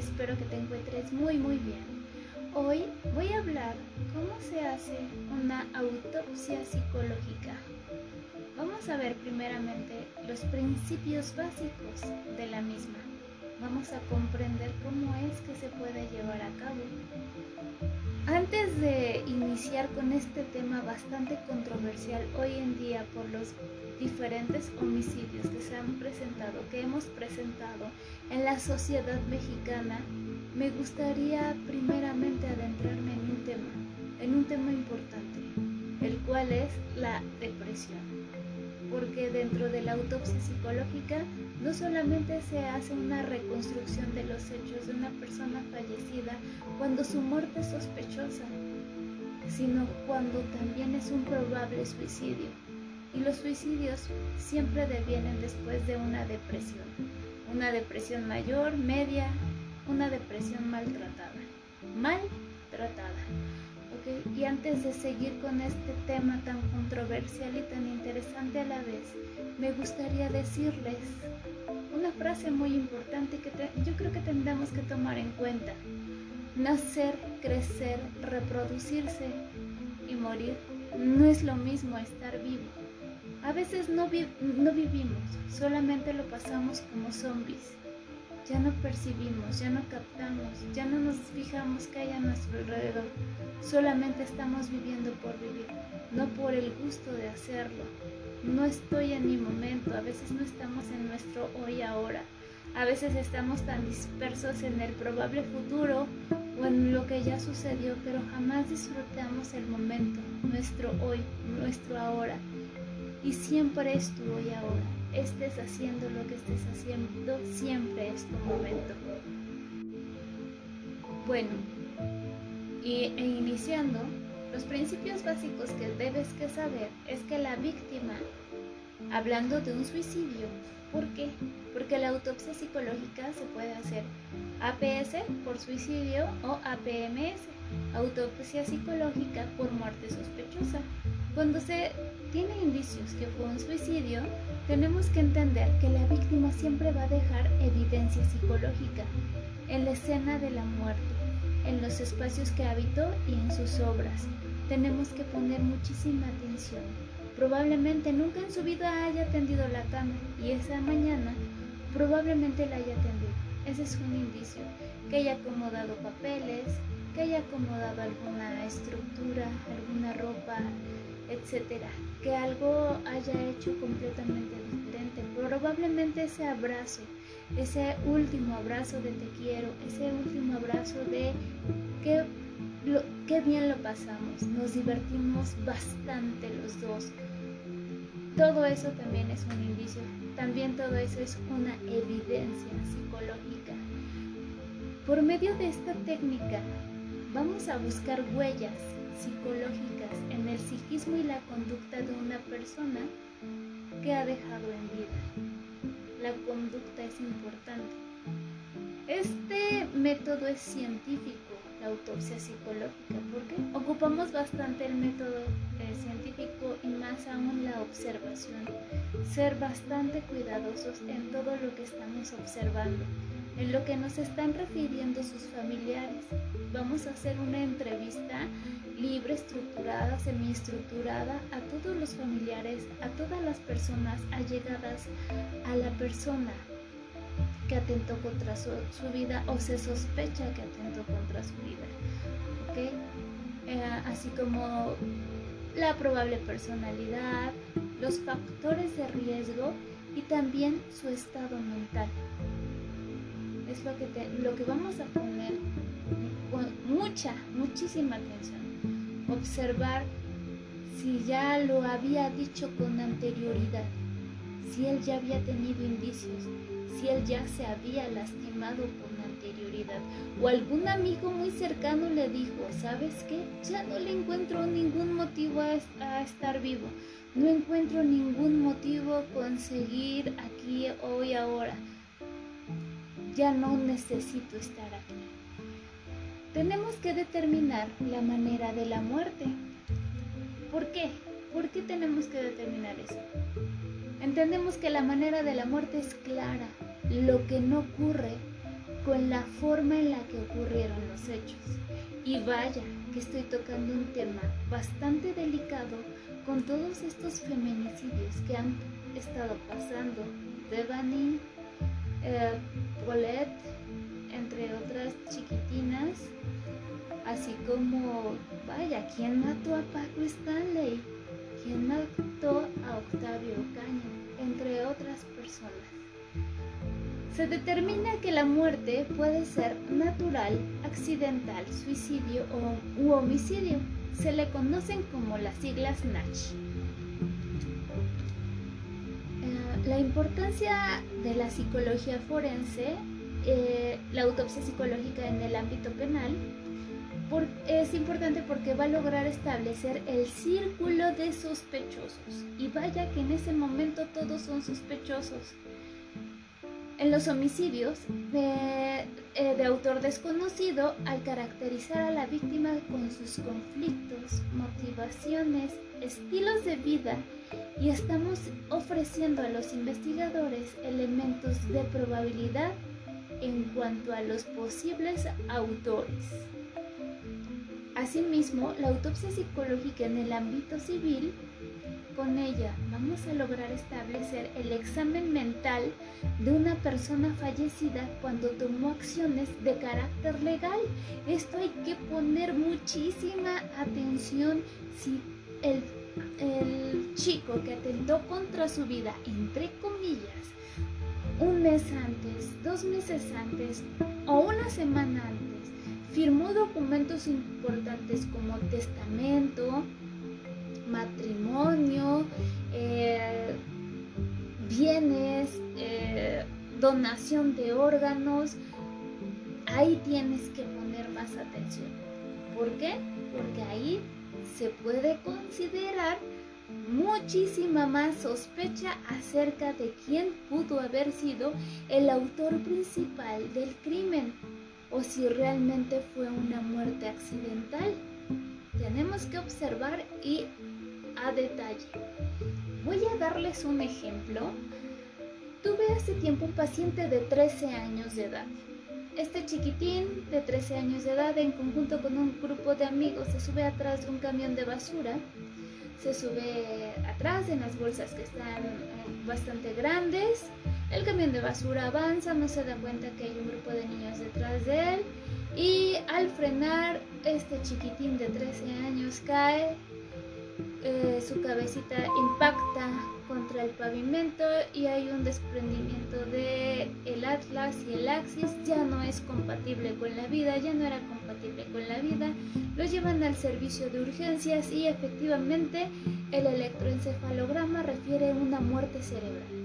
espero que te encuentres muy muy bien. Hoy voy a hablar cómo se hace una autopsia psicológica. Vamos a ver primeramente los principios básicos de la misma. Vamos a comprender cómo es que se puede llevar a cabo. Antes de iniciar con este tema bastante controversial hoy en día por los diferentes homicidios que se han presentado, que hemos presentado en la sociedad mexicana, me gustaría primeramente adentrarme en un tema, en un tema importante, el cual es la depresión. Porque dentro de la autopsia psicológica no solamente se hace una reconstrucción de los hechos de una persona fallecida cuando su muerte es sospechosa, sino cuando también es un probable suicidio y los suicidios siempre devienen después de una depresión, una depresión mayor, media, una depresión maltratada, maltratada. ¿okay? Y antes de seguir con este tema tan controversial y tan interesante a la vez, me gustaría decirles una frase muy importante que yo creo que tendremos que tomar en cuenta. Nacer, crecer, reproducirse y morir no es lo mismo estar vivo. A veces no, vivimos, solamente lo pasamos como zombies. Ya no percibimos, ya no captamos, ya no nos fijamos que hay a nuestro alrededor. Solamente estamos viviendo por vivir, no por el gusto de hacerlo. No estoy en mi momento, a veces no estamos en nuestro hoy ahora. A veces estamos tan dispersos en el probable futuro o en lo que ya sucedió, pero jamás disfrutamos el momento, nuestro hoy, nuestro ahora y siempre es tu hoy ahora. Estés haciendo lo que estés haciendo, siempre es tu momento. Bueno, y, e iniciando, los principios básicos que debes que saber es que la víctima, hablando de un suicidio, ¿por qué? Porque la autopsia psicológica se puede hacer APS por suicidio o APMS, autopsia psicológica por muerte sospechosa. Cuando se tiene indicios que fue un suicidio, tenemos que entender que la víctima siempre va a dejar evidencia psicológica en la escena de la muerte, en los espacios que habitó y en sus obras. Tenemos que poner muchísima atención. Probablemente nunca en su vida haya tendido la cama y esa mañana probablemente la haya tendido. Ese es un indicio, que haya acomodado papeles, que haya acomodado alguna estructura, alguna ropa, etcétera, que algo haya hecho completamente diferente. Probablemente ese abrazo, ese último abrazo de te quiero, ese último abrazo de que qué bien lo pasamos, nos divertimos bastante los dos. Todo eso también es un indicio, también todo eso es una evidencia psicológica. Por medio de esta técnica vamos a buscar huellas psicológicas en el psiquismo y la conducta de una persona que ha dejado en vida. La conducta es importante. Este método es científico, la autopsia psicológica, porque ocupamos bastante el método eh, científico y más aún la observación. Ser bastante cuidadosos en todo lo que estamos observando en lo que nos están refiriendo sus familiares. Vamos a hacer una entrevista libre, estructurada, semiestructurada a todos los familiares, a todas las personas allegadas a la persona que atentó contra su, vida o se sospecha que atentó contra su vida. Eh, así como la probable personalidad, los factores de riesgo y también su estado mental es lo que, lo que vamos a poner con mucha, muchísima atención. Observar si ya lo había dicho con anterioridad, si él ya había tenido indicios, si él ya se había lastimado con anterioridad o algún amigo muy cercano le dijo, ¿sabes qué? Ya no le encuentro ningún motivo a, a estar vivo, no encuentro ningún motivo conseguir aquí, hoy, ahora ya no necesito estar aquí. Tenemos que determinar la manera de la muerte. ¿Por qué? ¿Por qué tenemos que determinar eso? Entendemos que la manera de la muerte es clara. Lo que no ocurre con la forma en la que ocurrieron los hechos. Y vaya que estoy tocando un tema bastante delicado con todos estos feminicidios que han estado pasando. Devani, eh, Paulette, entre otras chiquitinas, así como, vaya, ¿quién mató a Paco Stanley? ¿Quién mató a Octavio Caña? Entre otras personas. Se determina que la muerte puede ser natural, accidental, suicidio o, u homicidio. Se le conocen como las siglas NACH. La importancia de la psicología forense, eh, la autopsia psicológica en el ámbito penal, es importante porque va a lograr establecer el círculo de sospechosos. Y vaya que en ese momento todos son sospechosos. En los homicidios de, eh, de, autor desconocido, al caracterizar a la víctima con sus conflictos, motivaciones, estilos de vida, y estamos ofreciendo a los investigadores elementos de probabilidad en cuanto a los posibles autores. Asimismo, la autopsia psicológica en el ámbito civil con ella vamos a lograr establecer el examen mental de una persona fallecida cuando tomó acciones de carácter legal. Esto hay que poner muchísima atención si el, chico que atentó contra su vida, entre comillas, un mes antes, dos meses antes o una semana antes, firmó documentos importantes como testamento, matrimonio, eh, bienes, eh, donación de órganos, ahí tienes que poner más atención. ¿Por qué? Porque ahí se puede considerar muchísima más sospecha acerca de quién pudo haber sido el autor principal del crimen o si realmente fue una muerte accidental. Tenemos que observar y a detalle. Voy a darles un ejemplo. Tuve hace tiempo un paciente de 13 años de edad. Este chiquitín de 13 años de edad, en conjunto con un grupo de amigos, se sube atrás de un camión de basura. Se sube atrás en las bolsas que están eh, bastante grandes. El camión de basura avanza, no se da cuenta que hay un grupo de niños detrás de él. Y al frenar, este chiquitín de 13 años cae eh, su cabecita impacta contra el pavimento y hay un desprendimiento de el atlas y el axis. Ya no es compatible con la vida ya no era compatible con la vida. Lo llevan al servicio de urgencias y efectivamente el electroencefalograma refiere una muerte cerebral.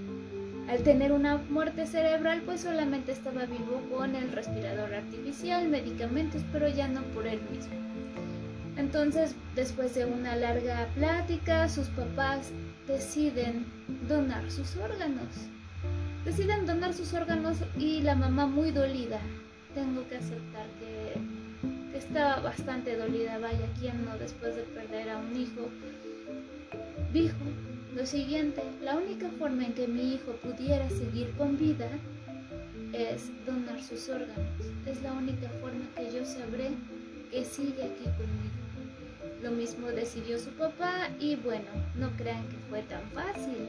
Al tener una muerte cerebral pues solamente estaba vivo con el respirador artificial medicamentos pero ya no por él mismo entonces, después de una larga plática, sus papás deciden donar sus órganos. Deciden donar sus órganos y la mamá muy dolida. Tengo que aceptar que, estaba bastante dolida, vaya, ¿quién no después de perder a un hijo? Dijo lo siguiente, la única forma en que mi hijo pudiera seguir con vida es donar sus órganos. Es la única forma que yo sabré que sigue aquí conmigo. Lo mismo decidió su papá y bueno, no crean que fue tan fácil.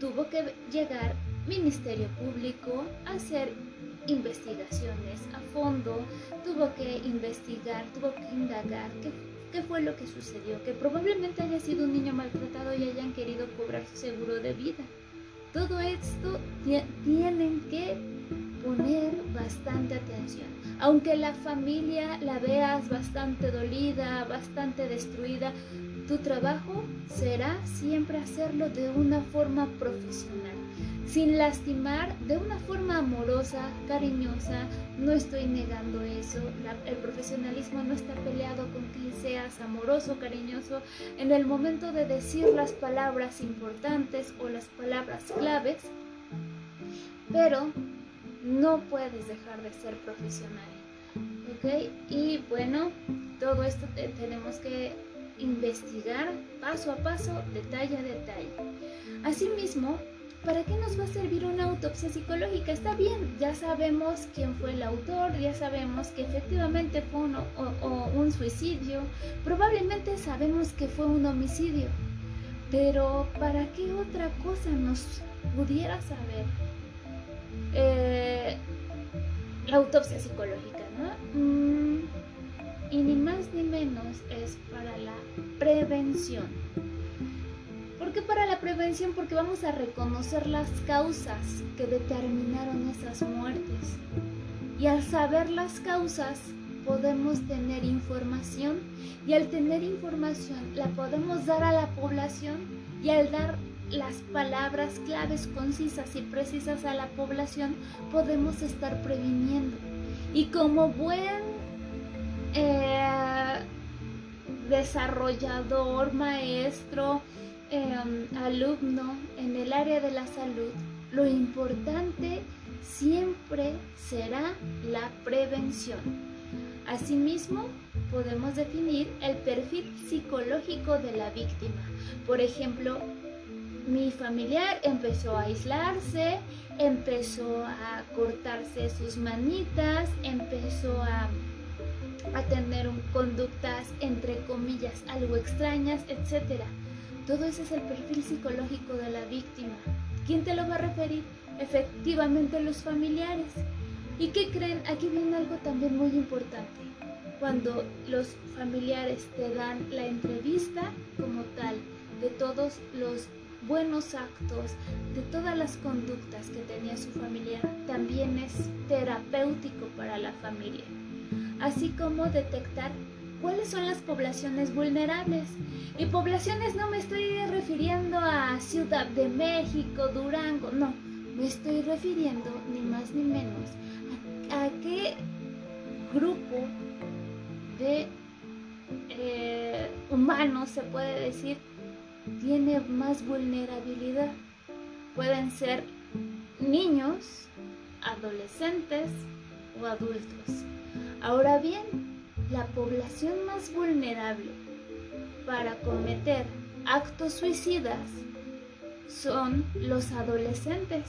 Tuvo que llegar Ministerio Público a hacer investigaciones a fondo, tuvo que investigar, tuvo que indagar qué, qué fue lo que sucedió, que probablemente haya sido un niño maltratado y hayan querido cobrar su seguro de vida. Todo esto tienen que poner bastante atención. Aunque la familia la veas bastante dolida, bastante destruida, tu trabajo será siempre hacerlo de una forma profesional, sin lastimar, de una forma amorosa, cariñosa. No estoy negando eso. el profesionalismo no está peleado con que seas amoroso, cariñoso. En el momento de decir las palabras importantes o las palabras claves, pero no puedes dejar de ser profesional. ¿Ok? Y bueno, todo esto tenemos que investigar paso a paso, detalle a detalle. Asimismo, ¿para qué nos va a servir una autopsia psicológica? Está bien, ya sabemos quién fue el autor, ya sabemos que efectivamente fue un suicidio, probablemente sabemos que fue un homicidio, pero ¿para qué otra cosa nos pudiera saber? Eh, la autopsia psicológica, ¿no? Mm, y ni más ni menos es para la prevención. ¿Por qué para la prevención? Porque vamos a reconocer las causas que determinaron esas muertes. Y al saber las causas podemos tener información y al tener información la podemos dar a la población y al dar las palabras claves concisas y precisas a la población podemos estar previniendo. Y como buen eh, desarrollador, maestro, em, alumno en el área de la salud, lo importante siempre será la prevención. Asimismo, podemos definir el perfil psicológico de la víctima. Por ejemplo, mi familiar empezó a aislarse, empezó a cortarse sus manitas, empezó a, a tener conductas entre comillas algo extrañas, etc. Todo ese es el perfil psicológico de la víctima. ¿Quién te lo va a referir? Efectivamente los familiares. ¿Y qué creen? Aquí viene algo también muy importante. Cuando los familiares te dan la entrevista como tal de todos los buenos actos, de todas las conductas que tenía su familia, también es terapéutico para la familia. Así como detectar cuáles son las poblaciones vulnerables. Y poblaciones no me estoy refiriendo a Ciudad de México, Durango, no, me estoy refiriendo ni más ni menos a, qué grupo de eh, humanos se puede decir tiene más vulnerabilidad. Pueden ser niños, adolescentes o adultos. Ahora bien, la población más vulnerable para cometer actos suicidas son los adolescentes.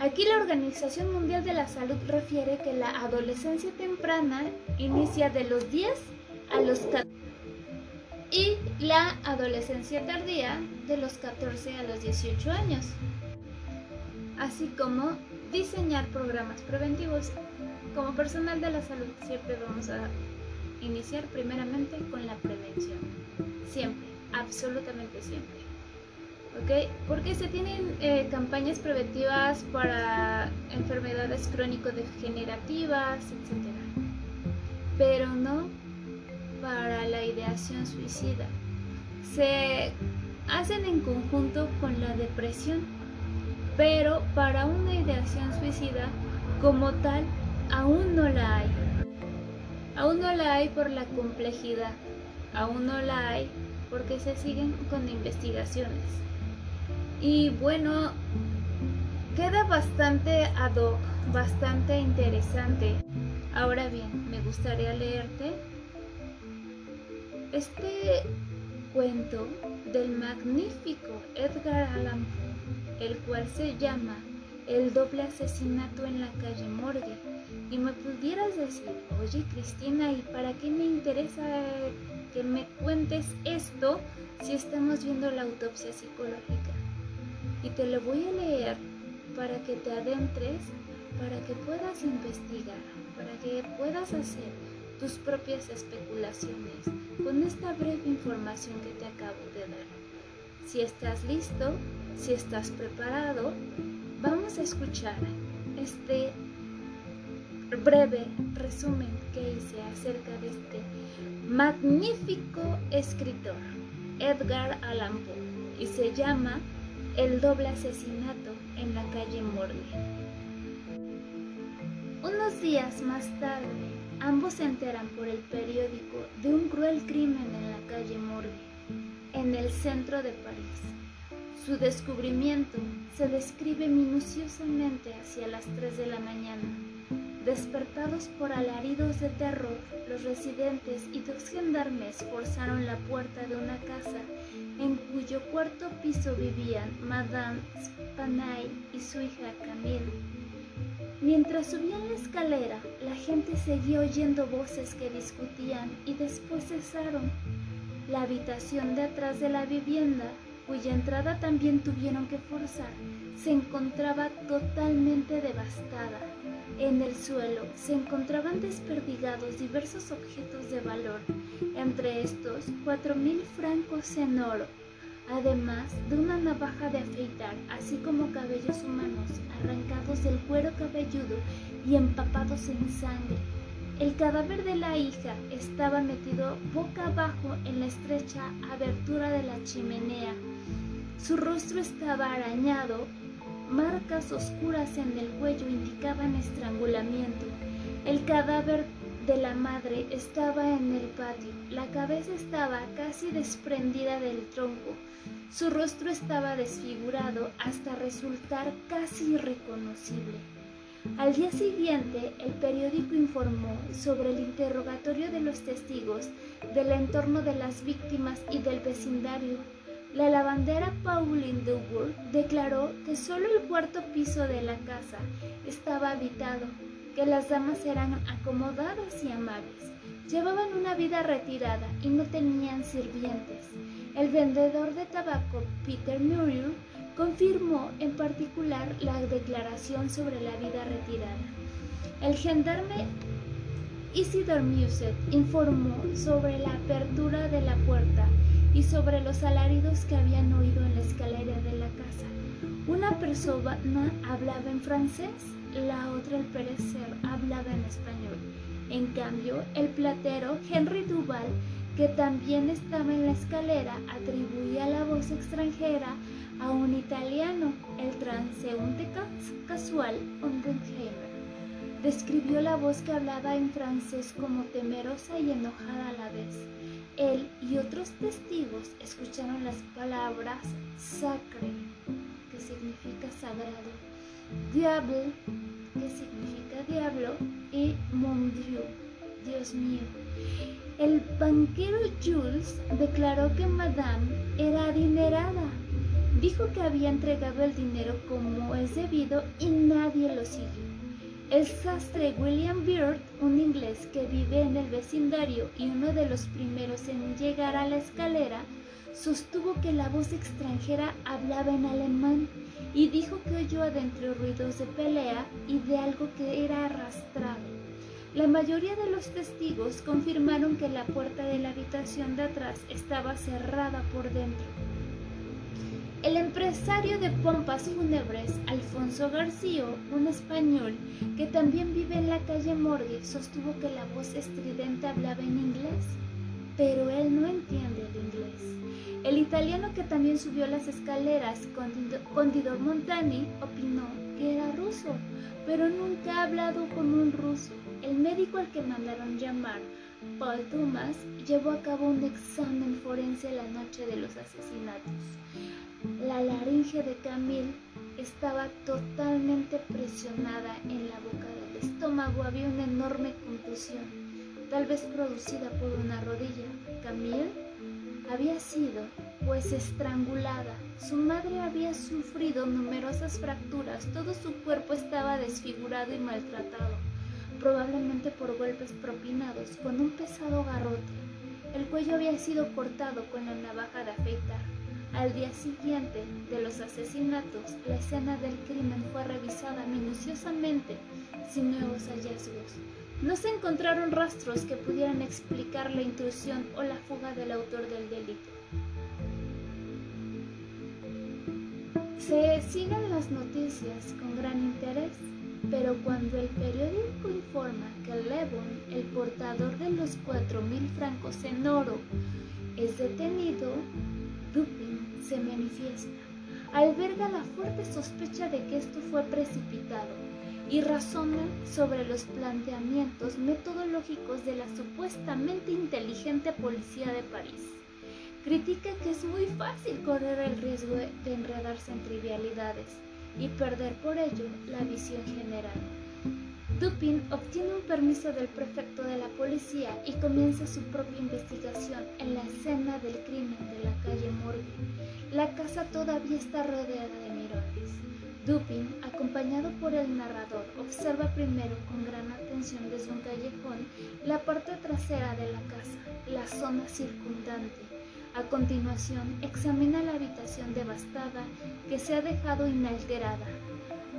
Aquí la Organización Mundial de la Salud refiere que la adolescencia temprana inicia de los 10 a los 14 y la adolescencia tardía de los 14 a los 18 años, así como diseñar programas preventivos. Como personal de la salud siempre vamos a iniciar primeramente con la prevención, siempre, absolutamente siempre. ¿Ok? Porque se tienen eh, campañas preventivas para enfermedades crónico-degenerativas, etc. Pero no para la ideación suicida. Se hacen en conjunto con la depresión, pero para una ideación suicida como tal aún no la hay. Aún no la hay por la complejidad, aún no la hay porque se siguen con investigaciones. Y bueno, queda bastante ad hoc, bastante interesante. Ahora bien, me gustaría leerte este cuento del magnífico Edgar Allan Poe, el cual se llama El doble asesinato en la calle Morgue. Y me pudieras decir, oye Cristina, ¿y para qué me interesa que me cuentes esto si estamos viendo la autopsia psicológica? Y te lo voy a leer para que te adentres, para que puedas investigar, para que puedas hacer tus propias especulaciones con esta breve información que te acabo de dar. Si estás listo, si estás preparado, vamos a escuchar este breve resumen que hice acerca de este magnífico escritor, Edgar Allan Poe, y se llama El doble asesinato en la calle Morley. Unos días más tarde, Ambos se enteran por el periódico de un cruel crimen en la calle Morgue, en el centro de París. Su descubrimiento se describe minuciosamente hacia las 3 de la mañana. Despertados por alaridos de terror, los residentes y dos gendarmes forzaron la puerta de una casa en cuyo cuarto piso vivían Madame Spanay y su hija Camille. Mientras subían la escalera, la gente seguía oyendo voces que discutían y después cesaron. La habitación de atrás de la vivienda, cuya entrada también tuvieron que forzar, se encontraba totalmente devastada. En el suelo se encontraban desperdigados diversos objetos de valor, entre estos cuatro mil francos en oro, además de una navaja de afeitar, así como cabellos humanos arrancados del cuero cabelludo y empapados en sangre. El cadáver de la hija estaba metido boca abajo en la estrecha abertura de la chimenea. Su rostro estaba arañado Marcas oscuras en el cuello indicaban estrangulamiento. El cadáver de la madre estaba en el patio. La cabeza estaba casi desprendida del tronco. Su rostro estaba desfigurado hasta resultar casi irreconocible. Al día siguiente, el periódico informó sobre el interrogatorio de los testigos del entorno de las víctimas y del vecindario la lavandera Pauline Dubourg declaró que solo el cuarto piso de la casa estaba habitado, que las damas eran acomodadas y amables, llevaban una vida retirada y no tenían sirvientes. El vendedor de tabaco Peter Muriel confirmó en particular la declaración sobre la vida retirada. El gendarme Isidore Muset informó sobre la apertura de la puerta y sobre los alaridos que habían oído en la escalera de la casa. Una persona hablaba en francés, la otra al parecer hablaba en español. En cambio, el platero Henry Duval, que también estaba en la escalera, atribuía la voz extranjera a un italiano, el transeúnte casual Oppenheimer. Describió la voz que hablaba en francés como temerosa y enojada a la vez. Él y otros testigos escucharon las palabras sacre, que significa sagrado, diable, que significa diablo, y mon Dieu, Dios mío. El banquero Jules declaró que Madame era adinerada. Dijo que había entregado el dinero como es debido y nadie lo siguió. El sastre William Beard, un inglés que vive en el vecindario y uno de los primeros en llegar a la escalera, sostuvo que la voz extranjera hablaba en alemán y dijo que oyó adentro ruidos de pelea y de algo que era arrastrado. La mayoría de los testigos confirmaron que la puerta de la habitación de atrás estaba cerrada por dentro. El empresario de pompas fúnebres, Alfonso García, un español que también vive en la calle Morgue, sostuvo que la voz estridente hablaba en inglés, pero él no entiende el inglés. El italiano que también subió las escaleras, Condidor Montani, opinó que era ruso, pero nunca ha hablado con un ruso. El médico al que mandaron llamar, Paul Thomas, llevó a cabo un examen forense la noche de los asesinatos. La laringe de Camille estaba totalmente presionada en la boca del estómago. Había una enorme contusión, tal vez producida por una rodilla. Camille había sido, pues, estrangulada. Su madre había sufrido numerosas fracturas. Todo su cuerpo estaba desfigurado y maltratado, probablemente por golpes propinados con un pesado garrote. El cuello había sido cortado con la navaja de afeitar. Al día siguiente de los asesinatos, la escena del crimen fue revisada minuciosamente sin nuevos hallazgos. No se encontraron rastros que pudieran explicar la intrusión o la fuga del autor del delito. Se siguen las noticias con gran interés, pero cuando el periódico informa que Levon, el portador de los cuatro mil francos en oro, es detenido, Dupin se manifiesta. Alberga la fuerte sospecha de que esto fue precipitado y razona sobre los planteamientos metodológicos de la supuestamente inteligente policía de París. Critica que es muy fácil correr el riesgo de enredarse en trivialidades y perder por ello la visión general. Dupin obtiene un permiso del prefecto de la policía y comienza su propia investigación en la escena del crimen de la calle Morgue. La casa todavía está rodeada de mirones. Dupin, acompañado por el narrador, observa primero con gran atención desde un callejón la parte trasera de la casa, la zona circundante. A continuación, examina la habitación devastada que se ha dejado inalterada,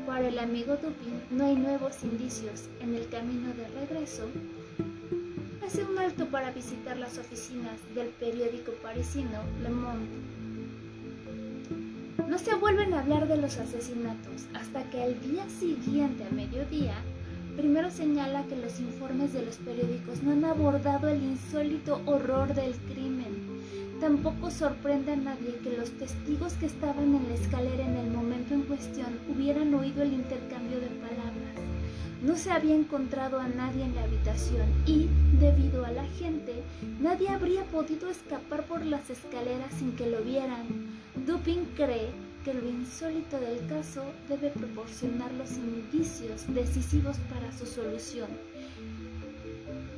para el amigo Dupin no hay nuevos indicios. En el camino de regreso, hace un alto para visitar las oficinas del periódico parisino Le Monde. No se vuelven a hablar de los asesinatos hasta que al día siguiente, a mediodía, primero señala que los informes de los periódicos no han abordado el insólito horror del crimen Tampoco sorprende a nadie que los testigos que estaban en la escalera en el momento en cuestión hubieran oído el intercambio de palabras. No se había encontrado a nadie en la habitación y, debido a la gente, nadie habría podido escapar por las escaleras sin que lo vieran. Dupin cree que lo insólito del caso debe proporcionar los indicios decisivos para su solución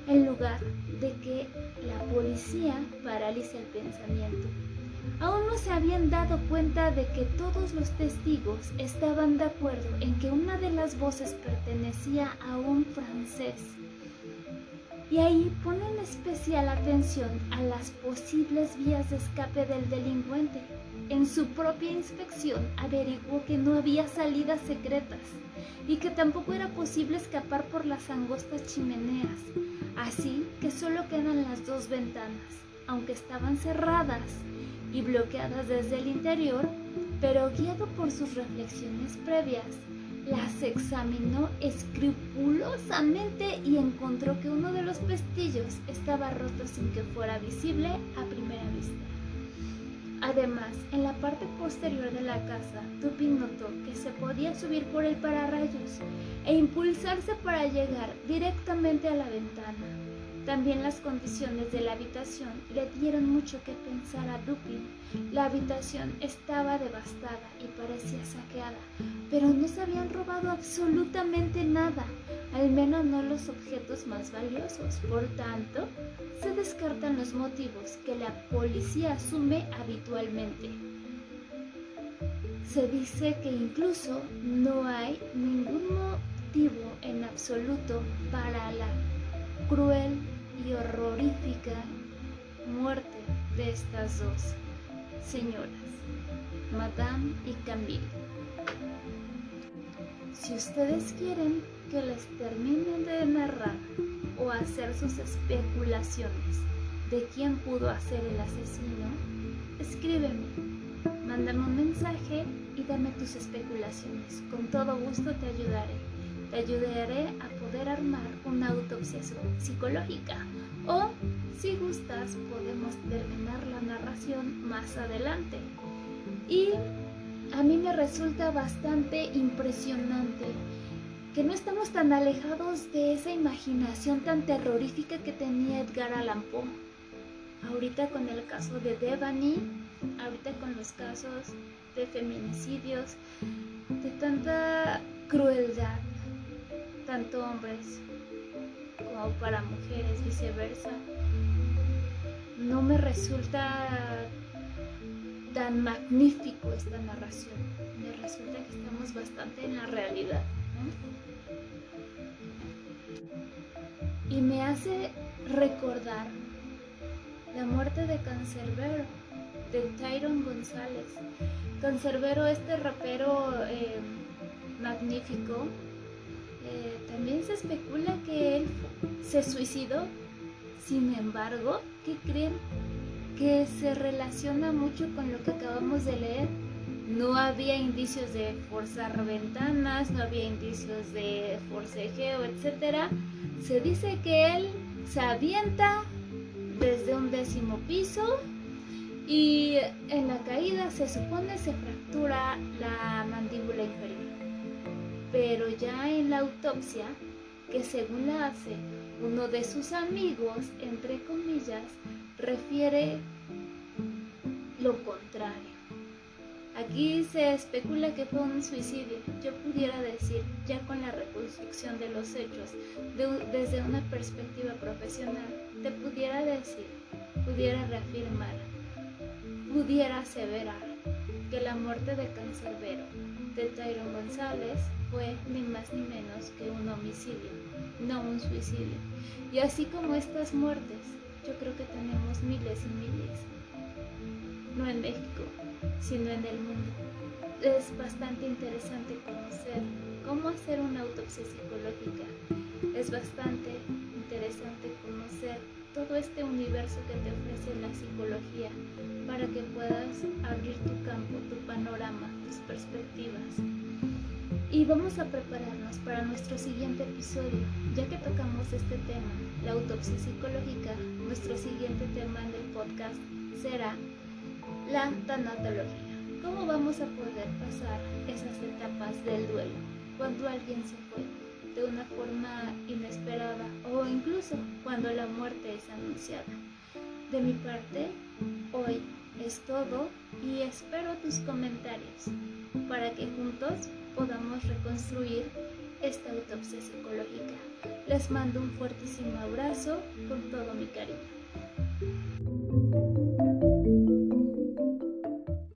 en lugar de que la policía paralice el pensamiento. Aún no se habían dado cuenta de que todos los testigos estaban de acuerdo en que una de las voces pertenecía a un francés. Y ahí ponen especial atención a las posibles vías de escape del delincuente. En su propia inspección averiguó que no había salidas secretas y que tampoco era posible escapar por las angostas chimeneas Así que solo quedan las dos ventanas, aunque estaban cerradas y bloqueadas desde el interior, pero guiado por sus reflexiones previas, las examinó escrupulosamente y encontró que uno de los pestillos estaba roto sin que fuera visible a primera vista. Además, en la parte posterior de la casa, Dupin notó que se podía subir por el pararrayos e impulsarse para llegar directamente a la ventana. También las condiciones de la habitación le dieron mucho que pensar a Dupin. La habitación estaba devastada y parecía saqueada, pero no se habían robado absolutamente nada, al menos no los objetos más valiosos. Por tanto, se descartan los motivos que la policía asume habitualmente. Se dice que incluso no hay ningún motivo en absoluto para la cruel y horrorífica muerte de estas dos señoras, Madame y Camille. Si ustedes quieren que les termine de narrar o hacer sus especulaciones de quién pudo hacer el asesino, escríbeme, mándame un mensaje y dame tus especulaciones. Con todo gusto te ayudaré. Te ayudaré a poder armar una autopsia psicológica o, si gustas, podemos terminar la narración más adelante. Y a mí me resulta bastante impresionante que no estamos tan alejados de esa imaginación tan terrorífica que tenía Edgar Allan Poe. Ahorita con el caso de Devani, ahorita con los casos de feminicidios, de tanta crueldad, tanto hombres como para mujeres, viceversa. No me resulta tan magnífico esta narración. Me resulta que estamos bastante en la realidad. Me hace recordar la muerte de Cancerbero, de Tyron González. Cancerbero, este rapero eh, magnífico, eh, también se especula que él se suicidó. Sin embargo, ¿qué creen? Que se relaciona mucho con lo que acabamos de leer. No había indicios de forzar ventanas, no había indicios de forcejeo, etc. Se dice que él se avienta desde un décimo piso y en la caída se supone se fractura la mandíbula inferior pero ya en la autopsia, que según la hace uno de sus amigos, entre comillas, refiere lo contrario. Aquí se especula que fue un suicidio. Yo pudiera decir, ya con la reconstrucción de los hechos, desde una perspectiva profesional, te pudiera decir, pudiera reafirmar, pudiera aseverar que la muerte de Cancerbero de Tyron González fue ni más ni menos que un homicidio, no un suicidio. Y así como estas muertes, yo creo que tenemos miles y miles, no en México, sino en el mundo. Es bastante interesante conocer cómo hacer una autopsia psicológica. Es bastante interesante conocer todo este universo que te ofrece la psicología para que puedas abrir tu campo, tu panorama, tus perspectivas. Y vamos a prepararnos para nuestro siguiente episodio, ya que tocamos este tema, la autopsia psicológica, nuestro siguiente tema en el podcast será la tanatología. ¿Cómo vamos a poder pasar esas etapas del duelo cuando alguien se fue de una forma inesperada o incluso cuando la muerte es anunciada? De mi parte, hoy es todo y espero tus comentarios para que juntos podamos reconstruir esta autopsia psicológica. Les mando un fuertísimo abrazo con todo mi cariño.